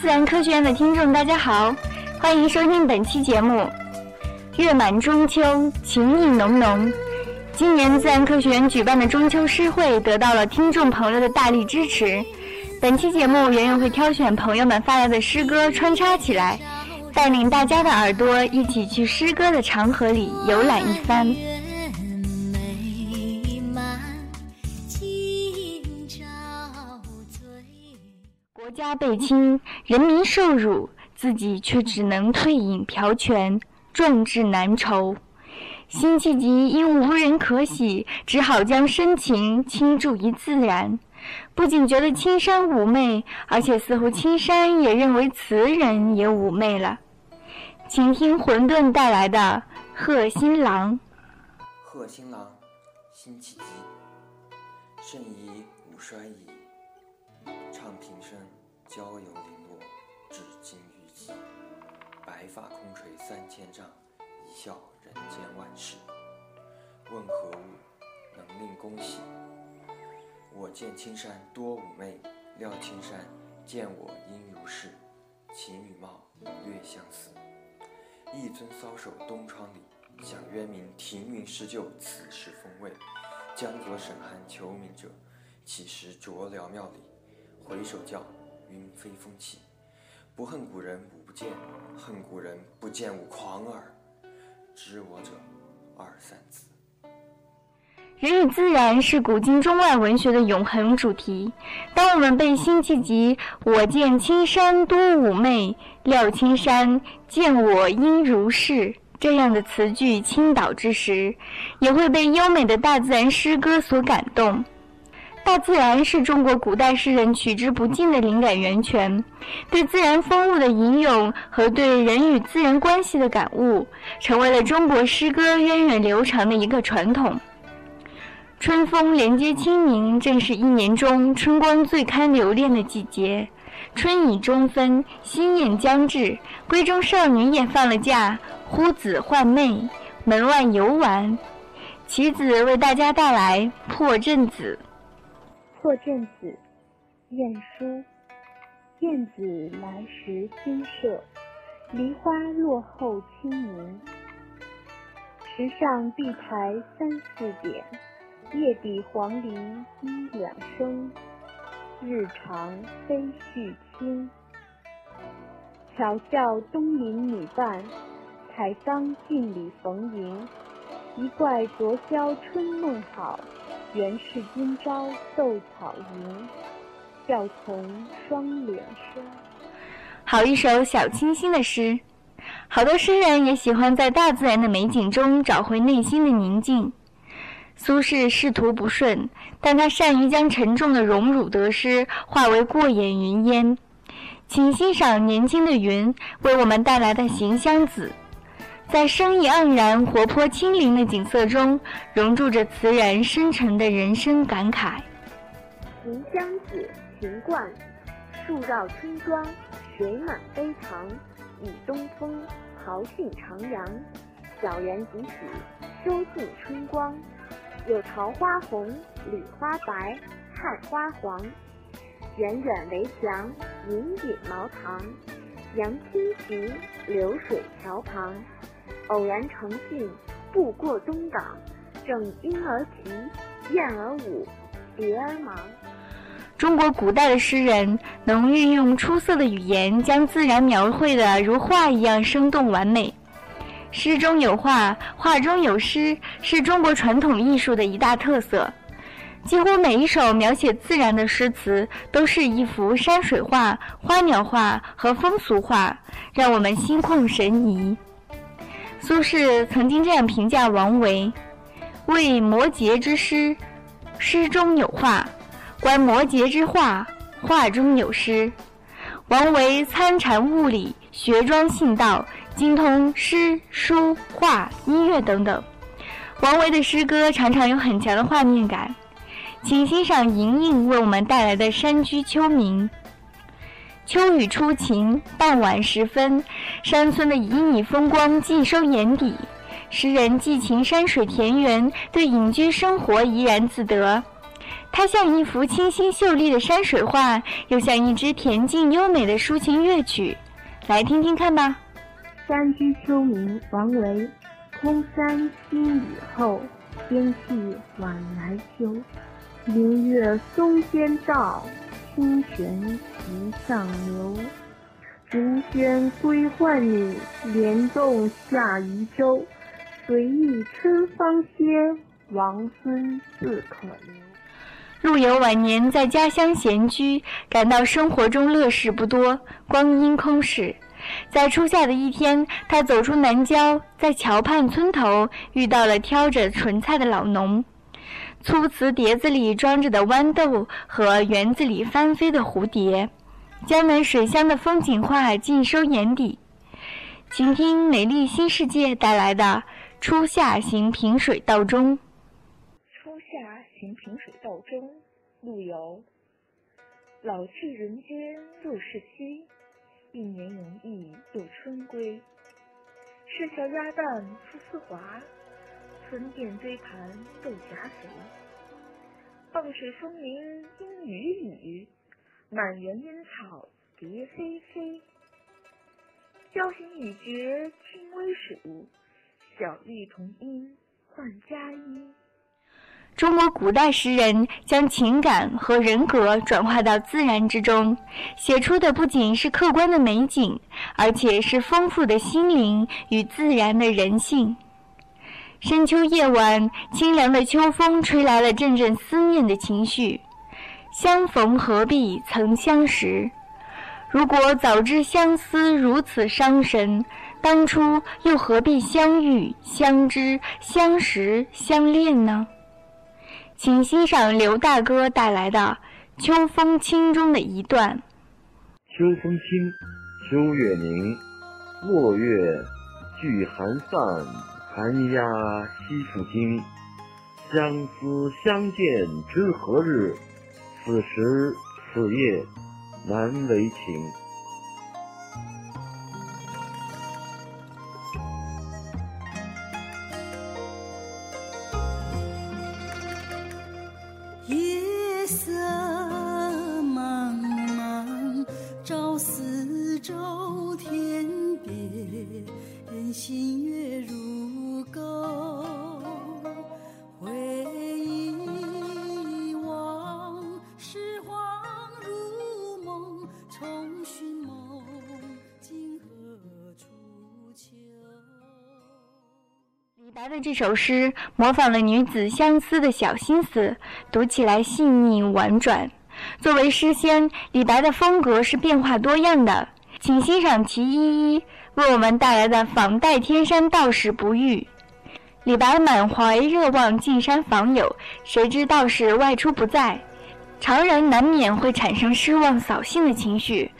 自然科学院的听众，大家好，欢迎收听本期节目。月满中秋，情意浓浓。今年自然科学院举办的中秋诗会得到了听众朋友的大力支持。本期节目，圆圆会挑选朋友们发来的诗歌穿插起来，带领大家的耳朵一起去诗歌的长河里游览一番。家被侵，人民受辱，自己却只能退隐瓢泉，壮志难酬。辛弃疾因无人可喜，只好将深情倾注于自然。不仅觉得青山妩媚，而且似乎青山也认为词人也妩媚了。请听混沌带来的《贺新郎》。贺新郎，辛弃疾。问何物，能令公喜？我见青山多妩媚，料青山见我应如是。情与貌略相似，一尊搔首东窗里，想渊明停云诗就此时风味。江左沈寒求名者，岂识浊辽庙里？回首叫云飞风起。不恨古人吾不见，恨古人不见吾狂耳。知我者，二三子。人与自然是古今中外文学的永恒主题。当我们被辛弃疾“我见青山多妩媚，料青山见我应如是”这样的词句倾倒之时，也会被优美的大自然诗歌所感动。大自然是中国古代诗人取之不尽的灵感源泉，对自然风物的吟咏和对人与自然关系的感悟，成为了中国诗歌源远流长的一个传统。春风连接清明，正是一年中春光最堪留恋的季节。春已中分，新燕将至，闺中少女也放了假，呼子唤妹，门外游玩。棋子为大家带来《破阵子》。《破阵子》，晏殊。燕子来时新社，梨花落后清明。池上碧苔三四点。夜底黄鹂一两声，日长飞絮轻。巧笑东邻女伴，采桑径里逢迎。一怪昨宵春梦好，原是今朝斗草赢。笑从双脸生。好一首小清新的诗，好多诗人也喜欢在大自然的美景中找回内心的宁静。苏轼仕途不顺，但他善于将沉重的荣辱得失化为过眼云烟。请欣赏年轻的云为我们带来的《行香子》，在生意盎然、活泼清灵的景色中，融入着词人深沉的人生感慨。《行香子·秦观》：树绕春庄，水满陂塘，雨东风，豪兴徜徉。小园几许，收尽春光。有桃花红，李花白，汉花黄。远远围墙，隐隐茅堂。杨青徐，流水桥旁。偶然乘兴，步过东港。正莺儿啼，燕儿舞，蝶儿忙。中国古代的诗人能运用出色的语言，将自然描绘的如画一样生动完美。诗中有画，画中有诗，是中国传统艺术的一大特色。几乎每一首描写自然的诗词，都是一幅山水画、花鸟画和风俗画，让我们心旷神怡。苏轼曾经这样评价王维：“为摩诘之诗，诗中有画；观摩诘之画，画中有诗。”王维参禅悟理，学庄信道。精通诗、书、画、音乐等等，王维的诗歌常常有很强的画面感。请欣赏莹莹为我们带来的《山居秋暝》。秋雨初晴，傍晚时分，山村的旖旎风光尽收眼底。诗人寄情山水田园，对隐居生活怡然自得。它像一幅清新秀丽的山水画，又像一支恬静优美的抒情乐曲。来听听看吧。山居秋暝，王维。空山新雨后，天气晚来秋。明月松间照，清泉石上流。竹喧归浣女，莲动下渔舟。随意春芳歇，王孙自可留。陆游晚年在家乡闲居，感到生活中乐事不多，光阴空逝。在初夏的一天，他走出南郊，在桥畔村头遇到了挑着莼菜的老农。粗瓷碟子里装着的豌豆和园子里翻飞的蝴蝶，江南水乡的风景画尽收眼底。请听美丽新世界带来的。初夏行平水道中，初夏行平水道中，陆游。老去人间若是稀，一年容易度春归。市桥鸭蛋丝丝滑，村店堆盘豆荚肥。傍水风铃阴雨雨，满园烟草蝶飞飞。交行已觉轻微暑。小玉同音换佳音。中国古代诗人将情感和人格转化到自然之中，写出的不仅是客观的美景，而且是丰富的心灵与自然的人性。深秋夜晚，清凉的秋风吹来了阵阵思念的情绪。相逢何必曾相识？如果早知相思如此伤神。当初又何必相遇、相知、相识、相恋呢？请欣赏刘大哥带来的《秋风清》中的一段：秋风清，秋月明，落月聚寒散，寒鸦栖复惊。相思相见知何日？此时此夜难为情。的这首诗模仿了女子相思的小心思，读起来细腻婉转。作为诗仙，李白的风格是变化多样的。请欣赏其一一为我们带来的《访戴天山道士不遇》。李白满怀热望进山访友，谁知道士外出不在，常人难免会产生失望扫兴的情绪。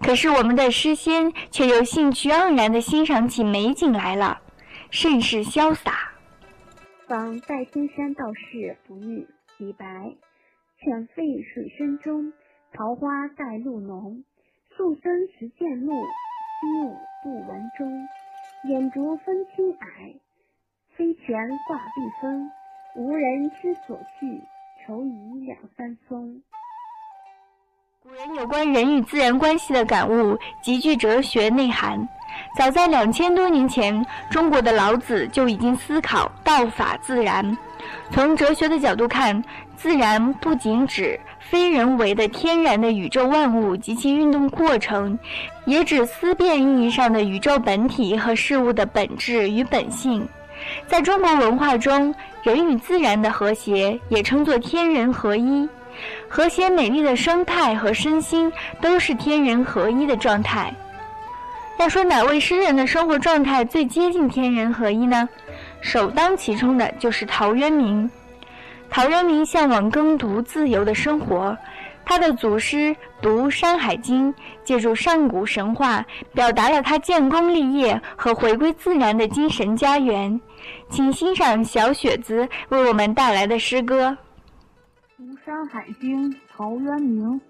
可是我们的诗仙却又兴趣盎然地欣赏起美景来了。甚是潇洒。访戴天山道士不遇，李白。犬吠水深中，桃花带露浓。宿僧识剑路，西舞不闻钟。眼逐分青霭，飞泉挂碧峰。无人知所去，愁倚两三松。古人有关人与自然关系的感悟，极具哲学内涵。早在两千多年前，中国的老子就已经思考“道法自然”。从哲学的角度看，自然不仅指非人为的天然的宇宙万物及其运动过程，也指思辨意义上的宇宙本体和事物的本质与本性。在中国文化中，人与自然的和谐也称作天人合一。和谐美丽的生态和身心都是天人合一的状态。要说哪位诗人的生活状态最接近天人合一呢？首当其冲的就是陶渊明。陶渊明向往耕读自由的生活，他的祖师读《山海经》，借助上古神话，表达了他建功立业和回归自然的精神家园。请欣赏小雪子为我们带来的诗歌《读山海经》，陶渊明。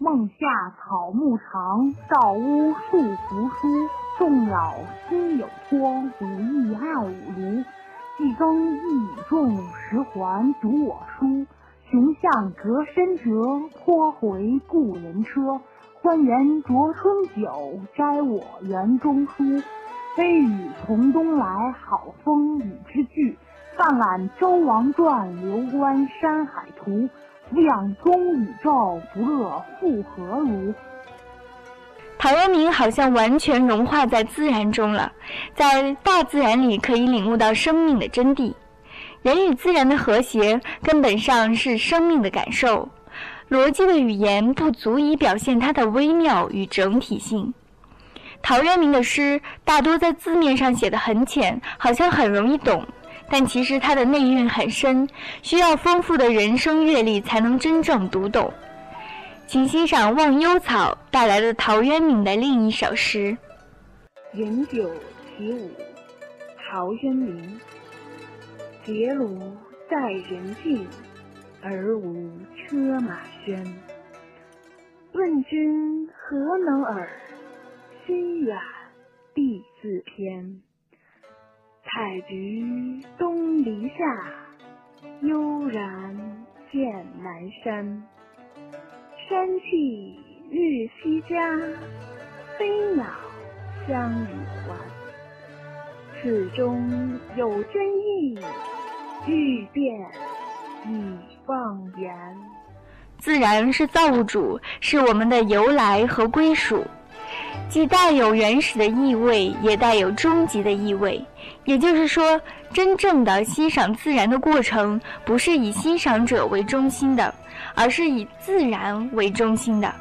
梦下草木长，照屋树扶疏。众鸟心有托，五艺二五庐。季耕一以种，十环读我书。雄向隔山折，颇回故人车。欢颜酌春酒，摘我园中书。微雨从东来，好风与之俱。泛览周王传，流观山海图。俯仰中宇宙，不乐复何如？陶渊明好像完全融化在自然中了，在大自然里可以领悟到生命的真谛。人与自然的和谐，根本上是生命的感受。逻辑的语言不足以表现它的微妙与整体性。陶渊明的诗大多在字面上写的很浅，好像很容易懂。但其实它的内蕴很深，需要丰富的人生阅历才能真正读懂。请欣赏《忘忧草》带来的陶渊明的另一首诗《饮酒其五》。陶渊明。结庐在人境，而无车马喧。问君何能尔？心远地自偏。采菊东篱下，悠然见南山。山气日夕佳，飞鸟相与还。此中有真意，欲辨已忘言。自然是造物主，是我们的由来和归属。既带有原始的意味，也带有终极的意味。也就是说，真正的欣赏自然的过程，不是以欣赏者为中心的，而是以自然为中心的。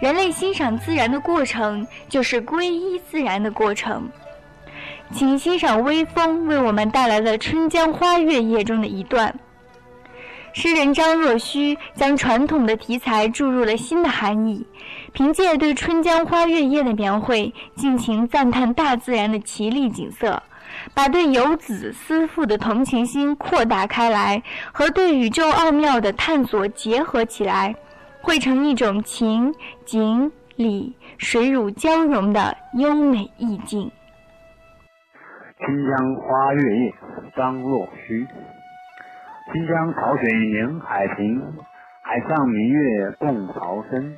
人类欣赏自然的过程，就是皈依自然的过程。请欣赏微风为我们带来的《春江花月夜》中的一段。诗人张若虚将传统的题材注入了新的含义。凭借对春江花月夜的描绘，尽情赞叹大自然的奇丽景色，把对游子思妇的同情心扩大开来，和对宇宙奥妙的探索结合起来，汇成一种情景理水乳交融的优美意境。春江花月夜，张若虚。春江潮水迎海平，海上明月共潮生。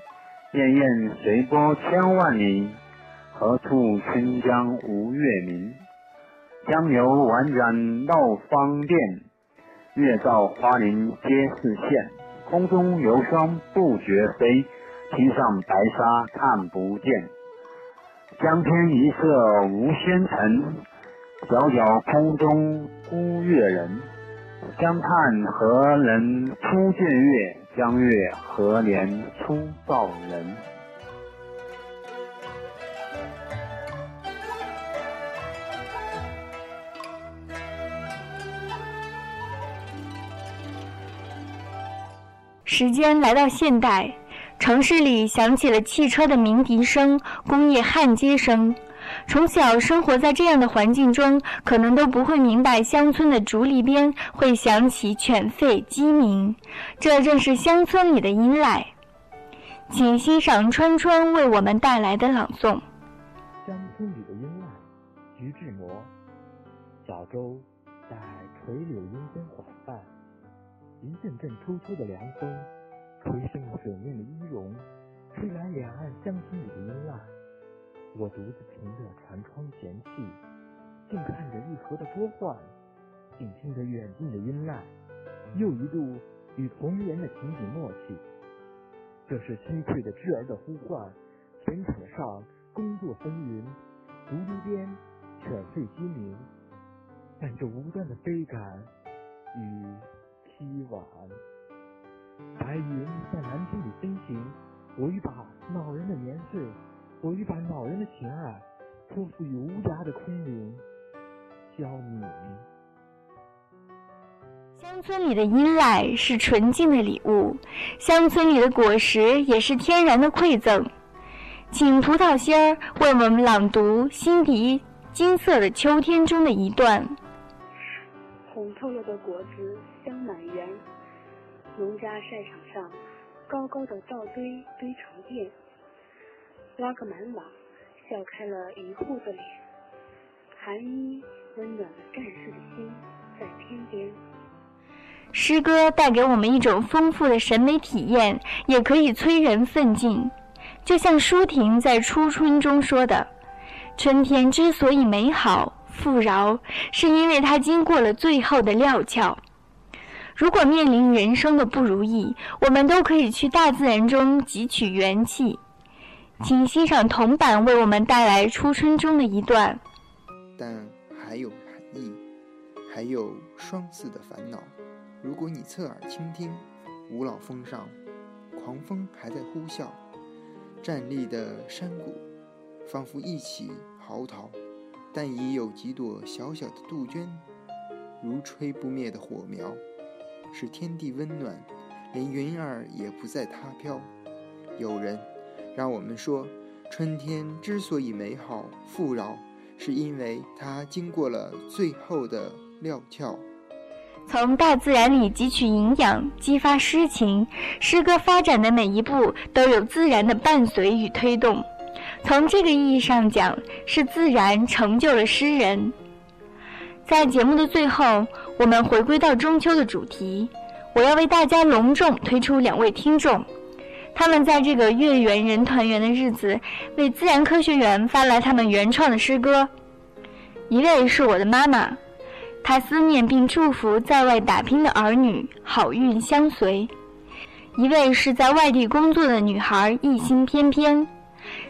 滟滟随波千万里，何处春江无月明？江流宛转闹芳甸，月照花林皆似霰。空中流霜不觉飞，天上白沙看不见。江天一色无纤尘，皎皎空中孤月人。江畔何人初见月？江月何年初造人？时间来到现代，城市里响起了汽车的鸣笛声、工业焊接声。从小生活在这样的环境中，可能都不会明白乡村的竹篱边会响起犬吠鸡鸣，这正是乡村里的音籁。请欣赏川川为我们带来的朗诵。乡村里的音籁，徐志摩。小舟在垂柳荫间缓慢，一阵阵初秋的凉风，吹生了水面的音容，吹来两岸乡村里的音籁。我独自凭着船窗闲憩，静看着一河的波幻，静听着远近的音籁，又一度与同龄人的情景默契。这是心碎的稚儿的呼唤，田场上工作纷纭，竹篱边犬吠鸡鸣，伴着无端的悲感与凄婉。白云在蓝天里飞行，我欲把恼人的年岁。我欲把恼人的情爱托付于无涯的空灵，消泯。乡村里的依赖是纯净的礼物，乡村里的果实也是天然的馈赠。请葡萄仙儿为我们朗读《辛迪金色的秋天》中的一段：红透了的果子香满园，农家晒场上高高的稻堆堆成甸。拉个满网，笑开了一户的脸。寒衣温暖了战士的心，在天边。诗歌带给我们一种丰富的审美体验，也可以催人奋进。就像舒婷在《初春》中说的：“春天之所以美好富饶，是因为它经过了最后的料峭。”如果面临人生的不如意，我们都可以去大自然中汲取元气。请欣赏铜板为我们带来《初春》中的一段。但还有寒意，还有霜似的烦恼。如果你侧耳倾听，五老峰上，狂风还在呼啸，站立的山谷仿佛一起嚎啕，但已有几朵小小的杜鹃，如吹不灭的火苗，使天地温暖，连云儿也不再它飘。有人让我们说，春天之所以美好富饶，是因为它经过了最后的料峭。从大自然里汲取营养，激发诗情。诗歌发展的每一步都有自然的伴随与推动。从这个意义上讲，是自然成就了诗人。在节目的最后，我们回归到中秋的主题，我要为大家隆重推出两位听众，他们在这个月圆人团圆的日子，为自然科学园发来他们原创的诗歌。一位是我的妈妈。她思念并祝福在外打拼的儿女好运相随。一位是在外地工作的女孩，一心翩翩，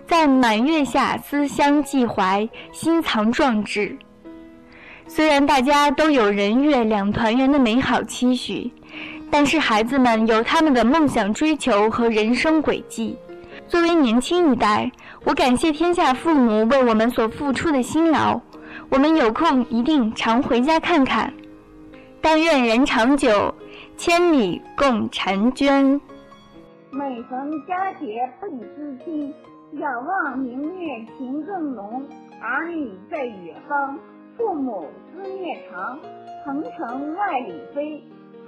在满月下思乡寄怀，心藏壮志。虽然大家都有人月两团圆的美好期许，但是孩子们有他们的梦想追求和人生轨迹。作为年轻一代，我感谢天下父母为我们所付出的辛劳。我们有空一定常回家看看。但愿人长久，千里共婵娟。每逢佳节倍思亲，仰望明月情更浓。儿女在远方，父母思念长。鹏程万里飞，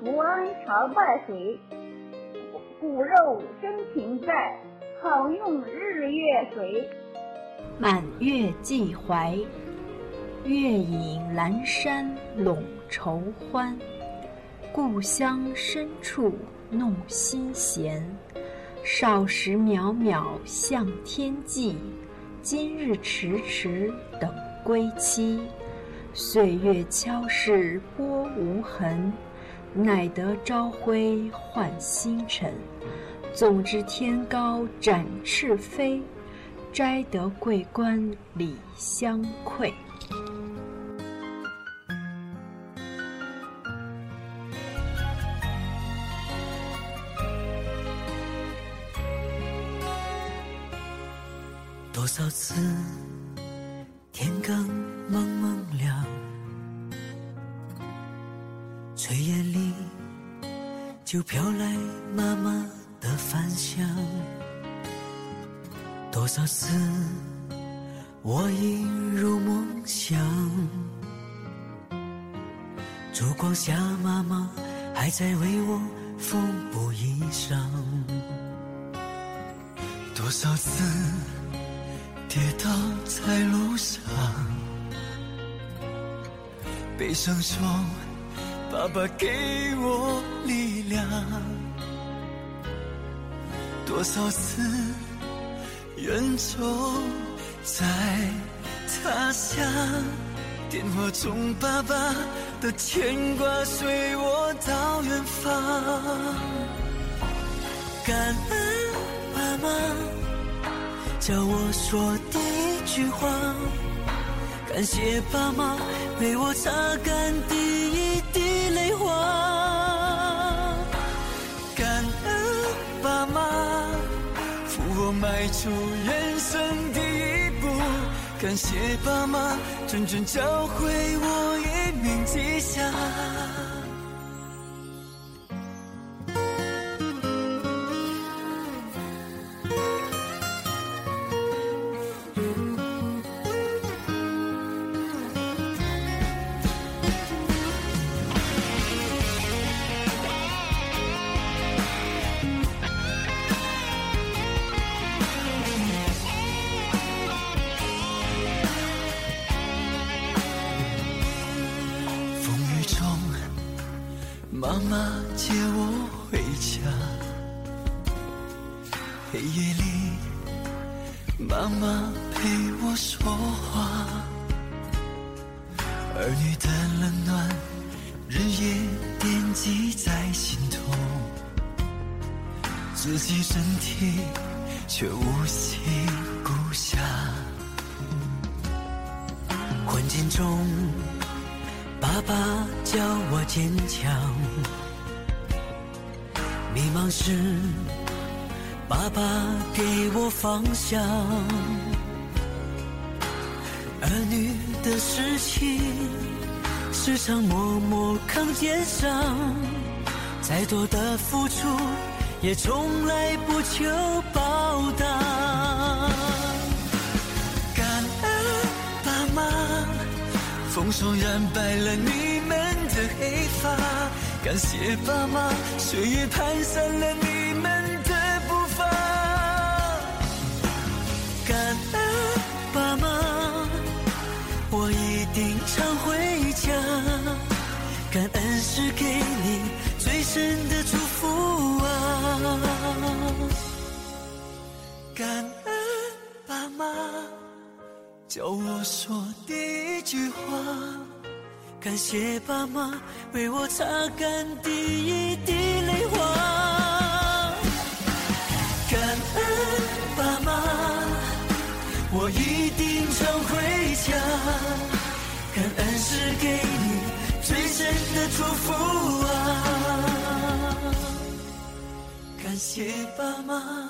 福安常伴随。骨肉深情在，好用日月随。满月寄怀。月影阑珊笼愁欢，故乡深处弄心弦。少时渺渺向天际，今日迟迟等归期。岁月悄逝波无痕，奈得朝晖换星辰。纵知天高展翅飞，摘得桂冠礼相馈。多少次天刚蒙蒙亮，炊烟就飘来妈妈的饭香。多少次我已入梦乡，烛光下妈妈还在为我缝补衣裳。多少次。跌倒在路上，悲伤说：“爸爸给我力量。”多少次远走在他乡，电话中爸爸的牵挂随我到远方。感恩爸妈。教我说第一句话，感谢爸妈为我擦干迈出人生第一步，感谢爸妈谆谆教诲我一铭记下。妈妈陪我说话，儿女的冷暖，日夜惦记在心头，自己身体却无心顾暇，困境中。爸爸教我坚强，迷茫时，爸爸给我方向。儿女的事情，时常默默扛肩上，再多的付出，也从来不求报答。感恩爸妈风霜染白了你们的黑发，感谢爸妈，岁月蹒跚了你我一定常回家。感恩是给你最深的祝福啊。感恩爸妈。教我说第一句话，感谢爸妈为我擦干第一滴泪花。给你最深的祝福啊！感谢爸妈，